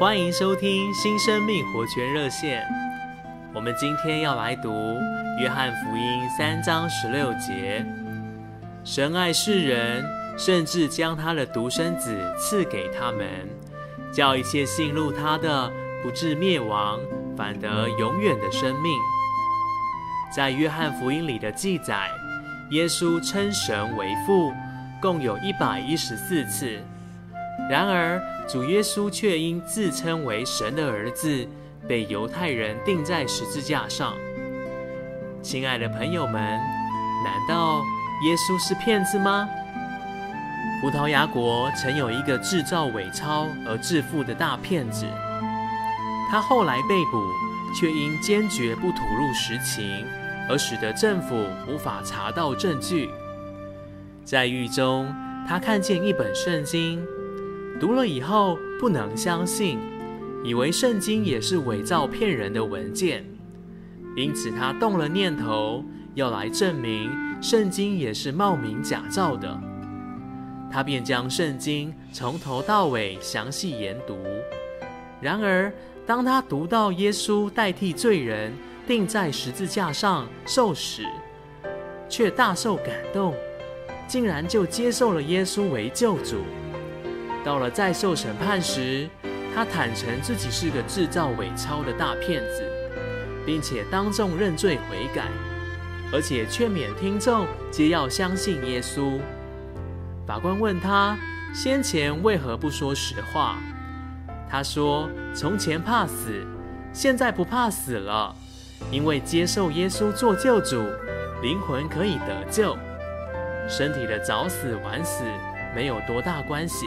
欢迎收听新生命活泉热线。我们今天要来读约翰福音三章十六节：神爱世人，甚至将他的独生子赐给他们，叫一切信入他的不至灭亡，反得永远的生命。在约翰福音里的记载，耶稣称神为父，共有一百一十四次。然而，主耶稣却因自称为神的儿子，被犹太人钉在十字架上。亲爱的朋友们，难道耶稣是骗子吗？葡萄牙国曾有一个制造伪钞而致富的大骗子，他后来被捕，却因坚决不吐露实情，而使得政府无法查到证据。在狱中，他看见一本圣经。读了以后不能相信，以为圣经也是伪造骗人的文件，因此他动了念头要来证明圣经也是冒名假造的。他便将圣经从头到尾详细研读。然而，当他读到耶稣代替罪人钉在十字架上受死，却大受感动，竟然就接受了耶稣为救主。到了再受审判时，他坦诚自己是个制造伪钞的大骗子，并且当众认罪悔改，而且劝勉听众皆要相信耶稣。法官问他先前为何不说实话，他说：从前怕死，现在不怕死了，因为接受耶稣做救主，灵魂可以得救，身体的早死晚死没有多大关系。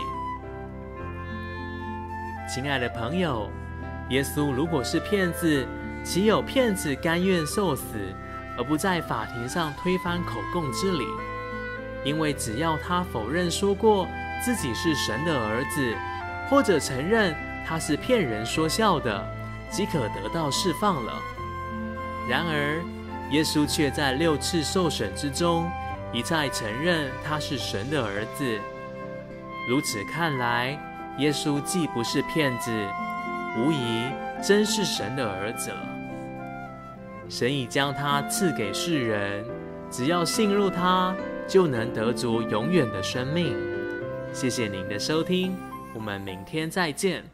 亲爱的朋友，耶稣如果是骗子，岂有骗子甘愿受死，而不在法庭上推翻口供之理？因为只要他否认说过自己是神的儿子，或者承认他是骗人说笑的，即可得到释放了。然而，耶稣却在六次受审之中，一再承认他是神的儿子。如此看来，耶稣既不是骗子，无疑真是神的儿子了。神已将他赐给世人，只要信入他，就能得足永远的生命。谢谢您的收听，我们明天再见。